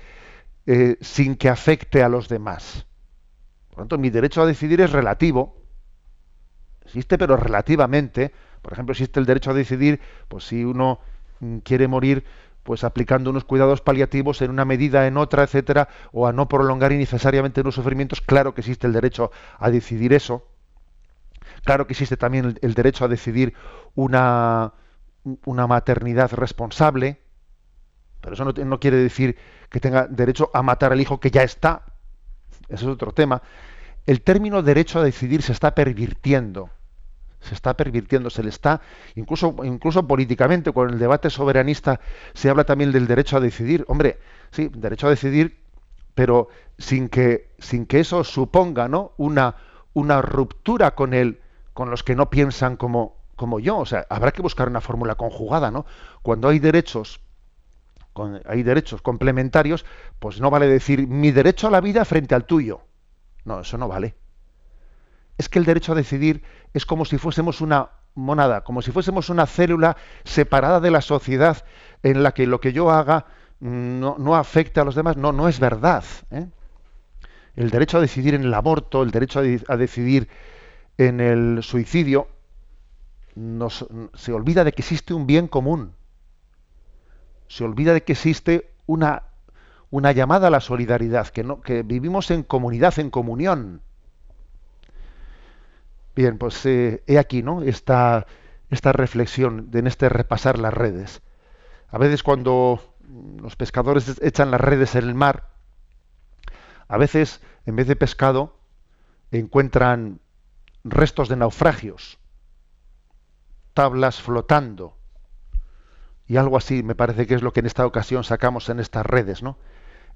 eh, sin que afecte a los demás. Por lo tanto, mi derecho a decidir es relativo. Existe, pero relativamente. Por ejemplo, existe el derecho a decidir, pues si uno mm, quiere morir pues aplicando unos cuidados paliativos en una medida, en otra, etcétera, o a no prolongar innecesariamente unos sufrimientos, claro que existe el derecho a decidir eso. Claro que existe también el, derecho a decidir una, una maternidad responsable, pero eso no, quiere decir que tenga derecho a matar al hijo que ya está. Ese es otro tema. El término derecho a decidir se está pervirtiendo se está pervirtiendo, se le está, incluso, incluso políticamente, con el debate soberanista se habla también del derecho a decidir. Hombre, sí, derecho a decidir, pero sin que, sin que eso suponga ¿no? una, una ruptura con el, con los que no piensan como, como yo. O sea, habrá que buscar una fórmula conjugada, ¿no? Cuando hay derechos hay derechos complementarios, pues no vale decir mi derecho a la vida frente al tuyo. No, eso no vale. Es que el derecho a decidir es como si fuésemos una monada, como si fuésemos una célula separada de la sociedad en la que lo que yo haga no, no afecte a los demás. No, no es verdad. ¿eh? El derecho a decidir en el aborto, el derecho a, decidir en el suicidio, se olvida de que existe un bien común. Se olvida de que existe una, llamada a la solidaridad, que, no, vivimos en comunidad, en comunión. Bien, pues eh, he aquí, ¿no? Esta, esta reflexión en este repasar las redes. A veces cuando los pescadores echan las redes en el mar, a veces en vez de pescado encuentran restos de naufragios, tablas flotando. Y algo así me parece que es lo que en esta ocasión sacamos en estas redes, ¿no?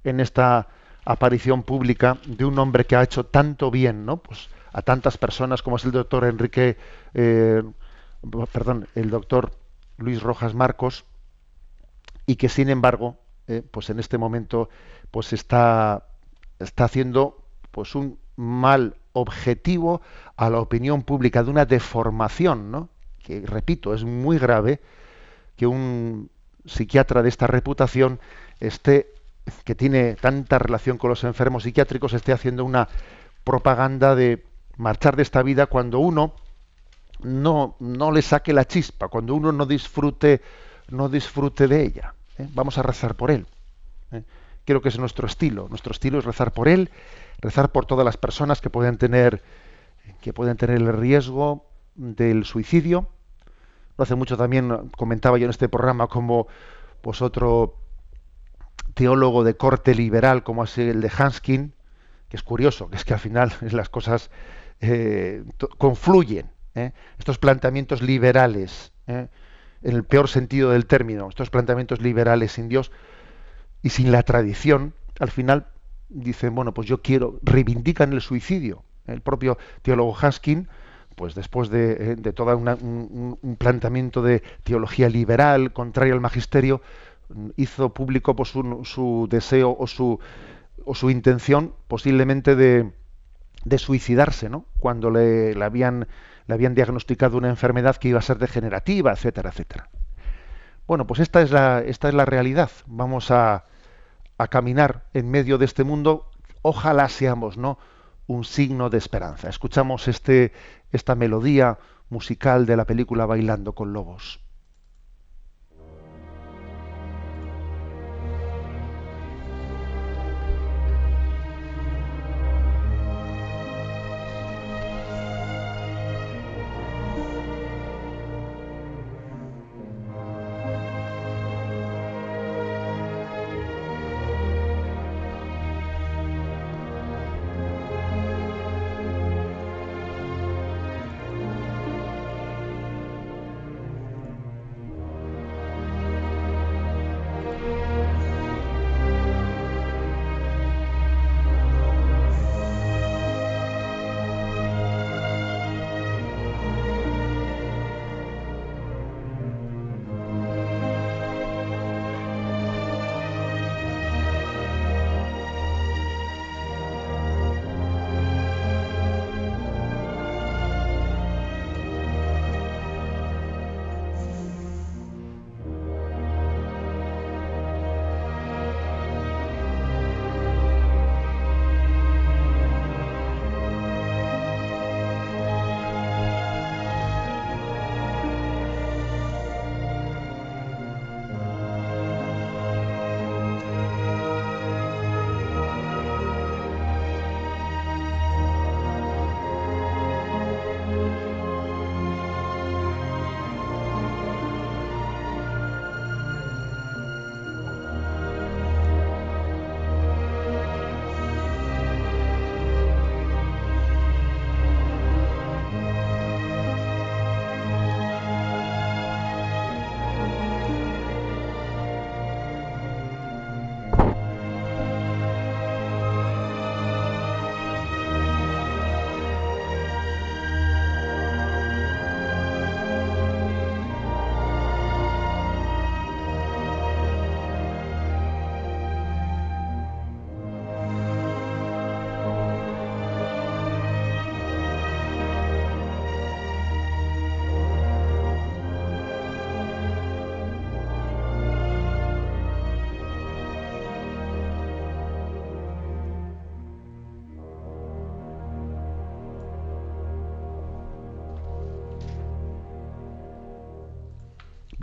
En esta aparición pública de un hombre que ha hecho tanto bien, ¿no? Pues a tantas personas como es el doctor Enrique, eh, perdón, el doctor Luis Rojas Marcos, y que sin embargo, eh, pues en este momento, pues está, está haciendo pues un mal objetivo a la opinión pública de una deformación, ¿no? Que repito, es muy grave que un psiquiatra de esta reputación esté que tiene tanta relación con los enfermos psiquiátricos esté haciendo una propaganda de marchar de esta vida cuando uno no, no le saque la chispa, cuando uno no disfrute, no disfrute de ella. ¿eh? Vamos a rezar por él. ¿eh? Creo que es nuestro estilo. Nuestro estilo es rezar por él, rezar por todas las personas que pueden tener, que pueden tener el riesgo del suicidio. No hace mucho también comentaba yo en este programa como pues otro teólogo de corte liberal como es el de Hanskin, que es curioso, que es que al final (laughs) las cosas eh, confluyen. ¿eh? Estos planteamientos liberales, ¿eh? en el peor sentido del término, estos planteamientos liberales sin Dios y sin la tradición, al final dicen, bueno, pues yo quiero, reivindican el suicidio. El propio teólogo Haskin, pues después de, todo un, planteamiento de teología liberal, contrario al magisterio, hizo público pues, su, deseo o su, intención posiblemente de, de suicidarse, ¿no? Cuando le, habían, le habían diagnosticado una enfermedad que iba a ser degenerativa, etcétera, etcétera. Bueno, pues esta es la, esta es la realidad. Vamos a, a caminar en medio de este mundo. Ojalá seamos, ¿no? Un signo de esperanza. Escuchamos este, esta melodía musical de la película Bailando con Lobos.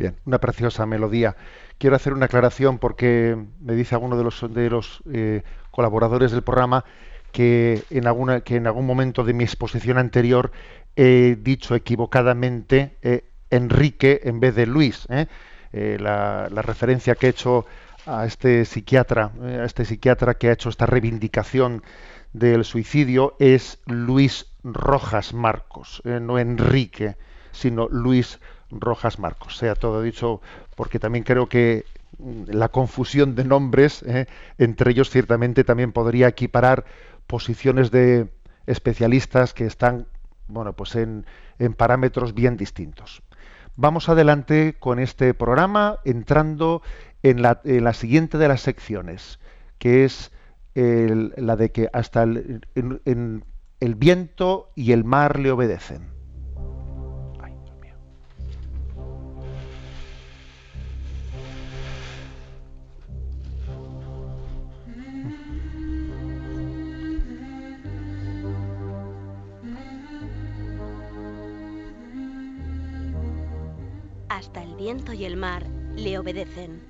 Bien, una preciosa melodía. Quiero hacer una aclaración porque me dice alguno de los, de los eh, colaboradores del programa que en, alguna, que en algún momento de mi exposición anterior he dicho equivocadamente eh, Enrique en vez de Luis. ¿eh? La, referencia que he hecho a este psiquiatra, a este psiquiatra que ha hecho esta reivindicación del suicidio es Luis Rojas Marcos, no Enrique, sino Luis Rojas Marcos. Sea todo dicho, porque también creo que mm, la confusión de nombres, eh, entre ellos ciertamente también podría equiparar posiciones de especialistas que están, bueno, pues en, en parámetros bien distintos. Vamos adelante con este programa entrando en la, en la siguiente de las secciones, que es el, la de que hasta el, en, el viento y el mar le obedecen. Viento y el mar le obedecen.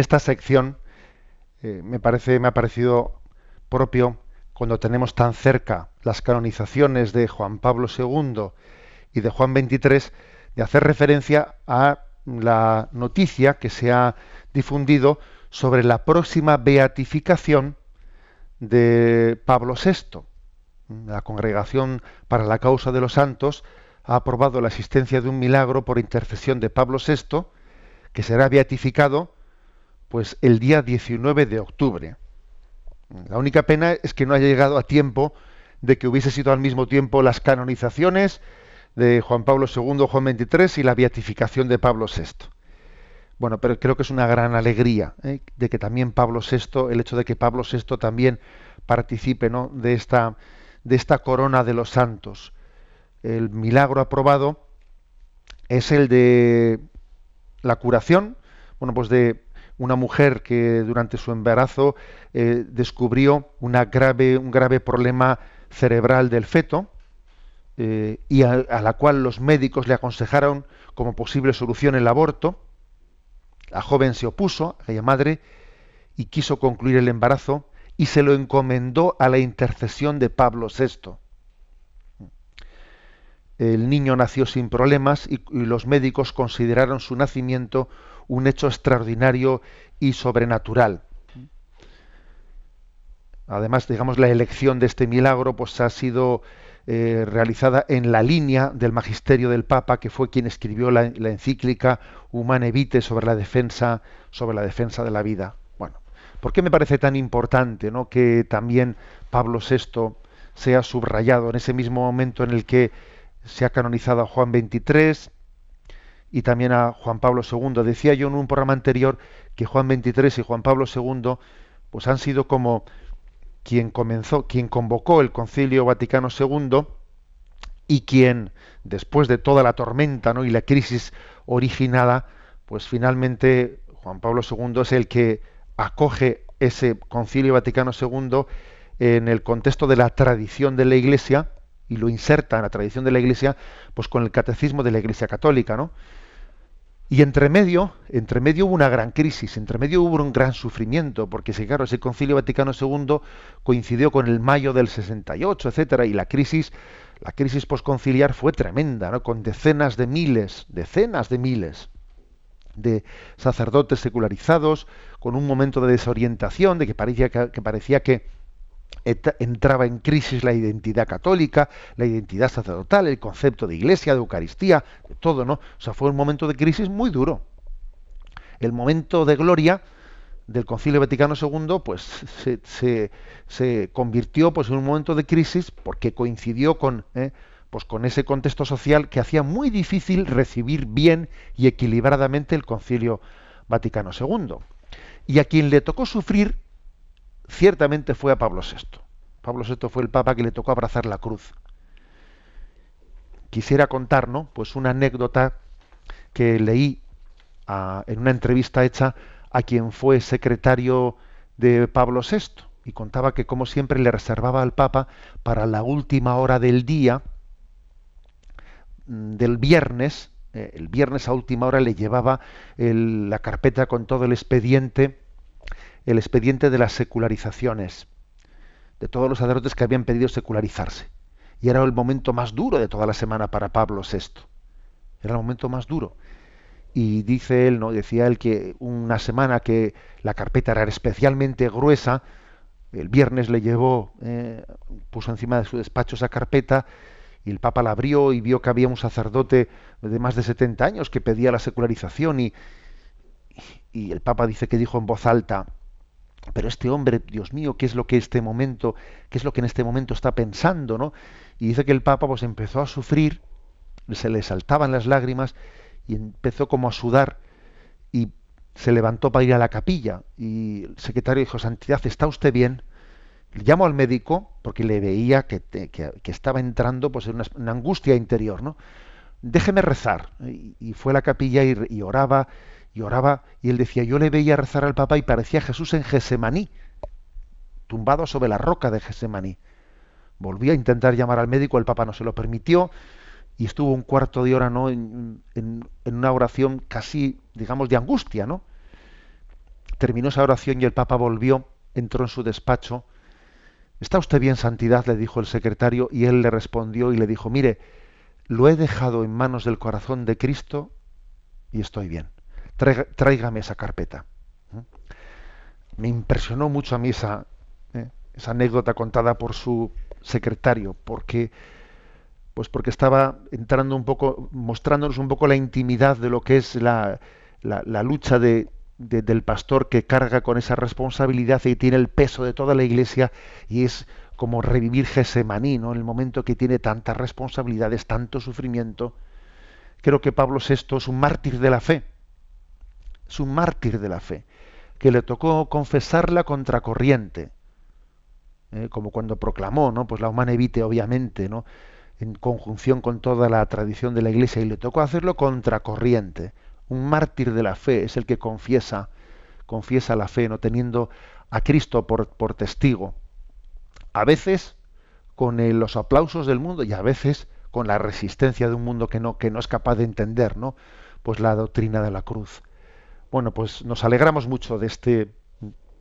Esta sección eh, me parece me ha parecido propio cuando tenemos tan cerca las canonizaciones de Juan Pablo II y de Juan XXIII de hacer referencia a la noticia que se ha difundido sobre la próxima beatificación de Pablo VI. La Congregación para la Causa de los Santos ha aprobado la existencia de un milagro por intercesión de Pablo VI, que será beatificado pues el día 19 de octubre. La única pena es que no haya llegado a tiempo de que hubiese sido al mismo tiempo las canonizaciones de Juan Pablo II, Juan XXIII y la beatificación de Pablo VI. Bueno, pero creo que es una gran alegría ¿eh? de que también Pablo VI, el hecho de que Pablo VI también participe ¿no? de, esta, de esta corona de los santos. El milagro aprobado es el de la curación, bueno, pues de una mujer que durante su embarazo eh, descubrió grave, un grave problema cerebral del feto eh, y a, a, la cual los médicos le aconsejaron como posible solución el aborto. La joven se opuso, aquella madre, y quiso concluir el embarazo y se lo encomendó a la intercesión de Pablo VI. El niño nació sin problemas y, y los médicos consideraron su nacimiento un hecho extraordinario y sobrenatural. Además, digamos, la elección de este milagro pues, ha sido eh, realizada en la línea del magisterio del Papa, que fue quien escribió la, encíclica Humane Vitae sobre la defensa, sobre la defensa de la vida. Bueno, ¿por qué me parece tan importante ¿no? que también Pablo VI sea subrayado en ese mismo momento en el que se ha canonizado a Juan XXIII, y también a Juan Pablo II. Decía yo en un programa anterior que Juan XXIII y Juan Pablo II pues han sido como quien comenzó, quien convocó el Concilio Vaticano II y quien después de toda la tormenta ¿no? y la crisis originada, pues finalmente Juan Pablo II es el que acoge ese Concilio Vaticano II en el contexto de la tradición de la Iglesia y lo inserta en la tradición de la Iglesia, pues con el catecismo de la Iglesia Católica, ¿no? Y entre medio, entre medio hubo una gran crisis, entre medio hubo un gran sufrimiento, porque si claro, ese Concilio Vaticano II coincidió con el mayo del 68, etcétera, y la crisis, la crisis posconciliar fue tremenda, ¿no? con decenas de miles, decenas de miles de sacerdotes secularizados, con un momento de desorientación, de que parecía que, que parecía que entraba en crisis la identidad católica, la identidad sacerdotal, el concepto de iglesia, de Eucaristía, todo, ¿no? O sea, fue un momento de crisis muy duro. El momento de gloria del Concilio Vaticano II, pues (laughs) se, se, convirtió pues, en un momento de crisis porque coincidió con, ¿eh? pues, con ese contexto social que hacía muy difícil recibir bien y equilibradamente el Concilio Vaticano II. Y a quien le tocó sufrir ciertamente fue a Pablo VI. Pablo VI fue el Papa que le tocó abrazar la cruz. Quisiera contar, ¿no? Pues una anécdota que leí en una entrevista hecha a quien fue secretario de Pablo VI y contaba que como siempre le reservaba al Papa para la última hora del día mm, del viernes, eh, el viernes a última hora le llevaba la carpeta con todo el expediente el expediente de las secularizaciones, de todos los sacerdotes que habían pedido secularizarse. Y era el momento más duro de toda la semana para Pablo VI. Era el momento más duro. Y dice él, ¿no? Decía él que una semana que la carpeta era especialmente gruesa, el viernes le llevó, eh, puso encima de su despacho esa carpeta, y el Papa la abrió y vio que había un sacerdote de más de 70 años que pedía la secularización y, y el Papa dice que dijo en voz alta, pero este hombre, Dios mío, ¿qué es lo que este momento, qué es lo que en este momento está pensando, ¿no? Y dice que el Papa pues empezó a sufrir, se le saltaban las lágrimas y empezó como a sudar y se levantó para ir a la capilla y el secretario dijo, Santidad, ¿está usted bien? Llamo al médico porque le veía que, estaba entrando pues, en una, angustia interior, ¿no? Déjeme rezar. Y, fue a la capilla y oraba y oraba y él decía, yo le veía rezar al Papa y parecía Jesús en Gesemaní, tumbado sobre la roca de Gesemaní. Volví a intentar llamar al médico, el Papa no se lo permitió y estuvo un cuarto de hora ¿no? en, en, una oración casi, digamos, de angustia. ¿no? Terminó esa oración y el Papa volvió, entró en su despacho. ¿Está usted bien, Santidad? le dijo el secretario y él le respondió y le dijo, mire, lo he dejado en manos del corazón de Cristo y estoy bien tráigame esa carpeta. Me impresionó mucho a mí esa, ¿eh? esa anécdota contada por su secretario, porque pues porque estaba entrando un poco, mostrándonos un poco la intimidad de lo que es la, la, lucha de, del pastor que carga con esa responsabilidad y tiene el peso de toda la iglesia y es como revivir Gesemaní, ¿no? En el momento que tiene tantas responsabilidades, tanto sufrimiento. Creo que Pablo VI es un mártir de la fe es un mártir de la fe, que le tocó confesarla contracorriente, ¿eh? como cuando proclamó, ¿no? Pues la humana evite, obviamente, ¿no? En conjunción con toda la tradición de la Iglesia, y le tocó hacerlo contracorriente. Un mártir de la fe es el que confiesa, confiesa la fe, no teniendo a Cristo por, por testigo. A veces con los aplausos del mundo y a veces con la resistencia de un mundo que no, que no es capaz de entender, ¿no? Pues la doctrina de la cruz. Bueno, pues nos alegramos mucho de este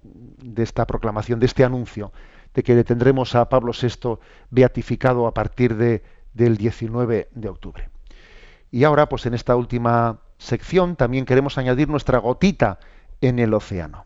de esta proclamación, de este anuncio, de que tendremos a Pablo VI beatificado a partir de, del 19 de octubre. Y ahora, pues en esta última sección, también queremos añadir nuestra gotita en el océano.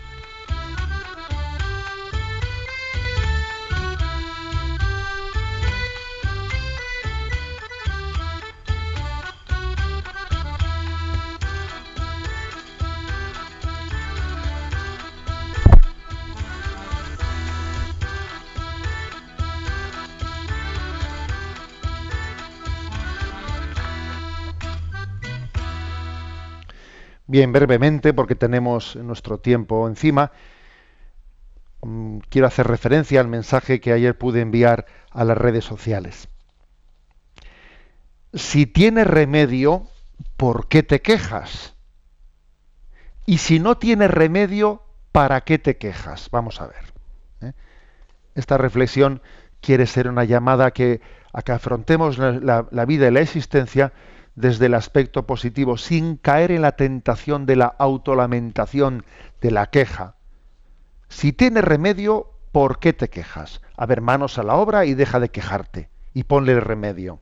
Bien, brevemente, porque tenemos nuestro tiempo encima, mm, quiero hacer referencia al mensaje que ayer pude enviar a las redes sociales. Si tiene remedio, ¿por qué te quejas? Y si no tiene remedio, ¿para qué te quejas? Vamos a ver. ¿eh? Esta reflexión quiere ser una llamada a que, a que afrontemos la vida y la existencia desde el aspecto positivo, sin caer en la tentación de la autolamentación, de la queja. Si tiene remedio, ¿por qué te quejas? A ver, manos a la obra y deja de quejarte y ponle remedio.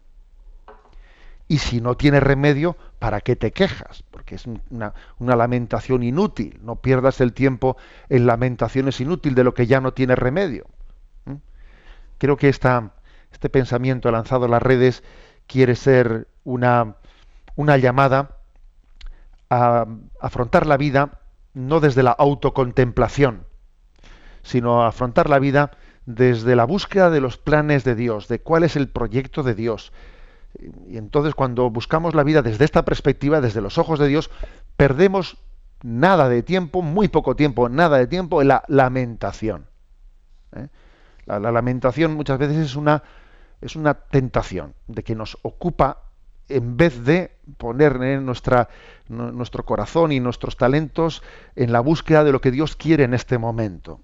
Y si no tiene remedio, ¿para qué te quejas? Porque es una, lamentación inútil. No pierdas el tiempo en lamentaciones inútiles de lo que ya no tiene remedio. ¿Mm? Creo que esta, este pensamiento lanzado a las redes quiere ser una, una llamada a afrontar la vida no desde la autocontemplación, sino a afrontar la vida desde la búsqueda de los planes de Dios, de cuál es el proyecto de Dios. Y entonces cuando buscamos la vida desde esta perspectiva, desde los ojos de Dios, perdemos nada de tiempo, muy poco tiempo, nada de tiempo en la lamentación. ¿eh? La, lamentación muchas veces es una, es una tentación de que nos ocupa en vez de poner en nuestra, nuestro corazón y nuestros talentos en la búsqueda de lo que Dios quiere en este momento.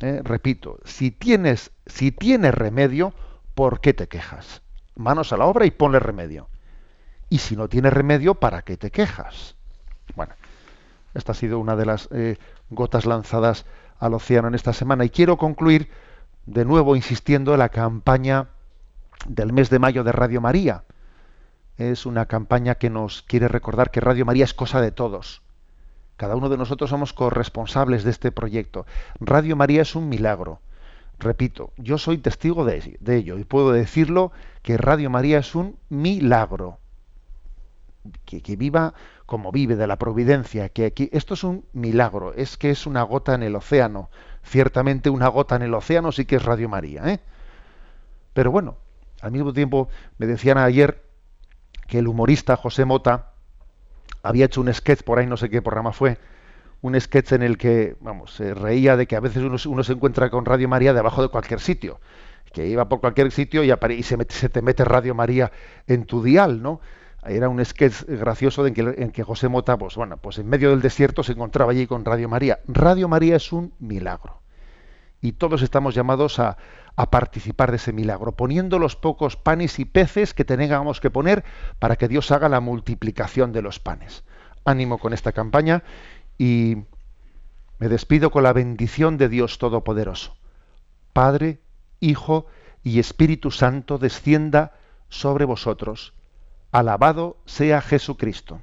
¿eh? repito, si tienes, si tienes remedio, ¿por qué te quejas? Manos a la obra y ponle remedio. Y si no tienes remedio, ¿para qué te quejas? Bueno, esta ha sido una de las eh, gotas lanzadas al océano en esta semana. Y quiero concluir de nuevo insistiendo en la campaña del mes de mayo de Radio María. Es una campaña que nos quiere recordar que Radio María es cosa de todos. Cada uno de nosotros somos corresponsables de este proyecto. Radio María es un milagro. Repito, yo soy testigo de, ello y puedo decirlo que Radio María es un milagro. Que, viva como vive de la providencia, que aquí esto es un milagro, es que es una gota en el océano. Ciertamente una gota en el océano sí que es Radio María. ¿eh? Pero bueno, al mismo tiempo me decían ayer que el humorista José Mota, había hecho un sketch por ahí, no sé qué programa fue, un sketch en el que, vamos, se reía de que a veces uno, se encuentra con Radio María debajo de cualquier sitio, que iba por cualquier sitio y, y se, se, te mete Radio María en tu dial, ¿no? Era un sketch gracioso en que, en que José Mota, pues bueno, pues en medio del desierto se encontraba allí con Radio María. Radio María es un milagro. Y todos estamos llamados a, a participar de ese milagro, poniendo los pocos panes y peces que tengamos que poner para que Dios haga la multiplicación de los panes. Ánimo con esta campaña y me despido con la bendición de Dios Todopoderoso. Padre, Hijo y Espíritu Santo descienda sobre vosotros. Alabado sea Jesucristo.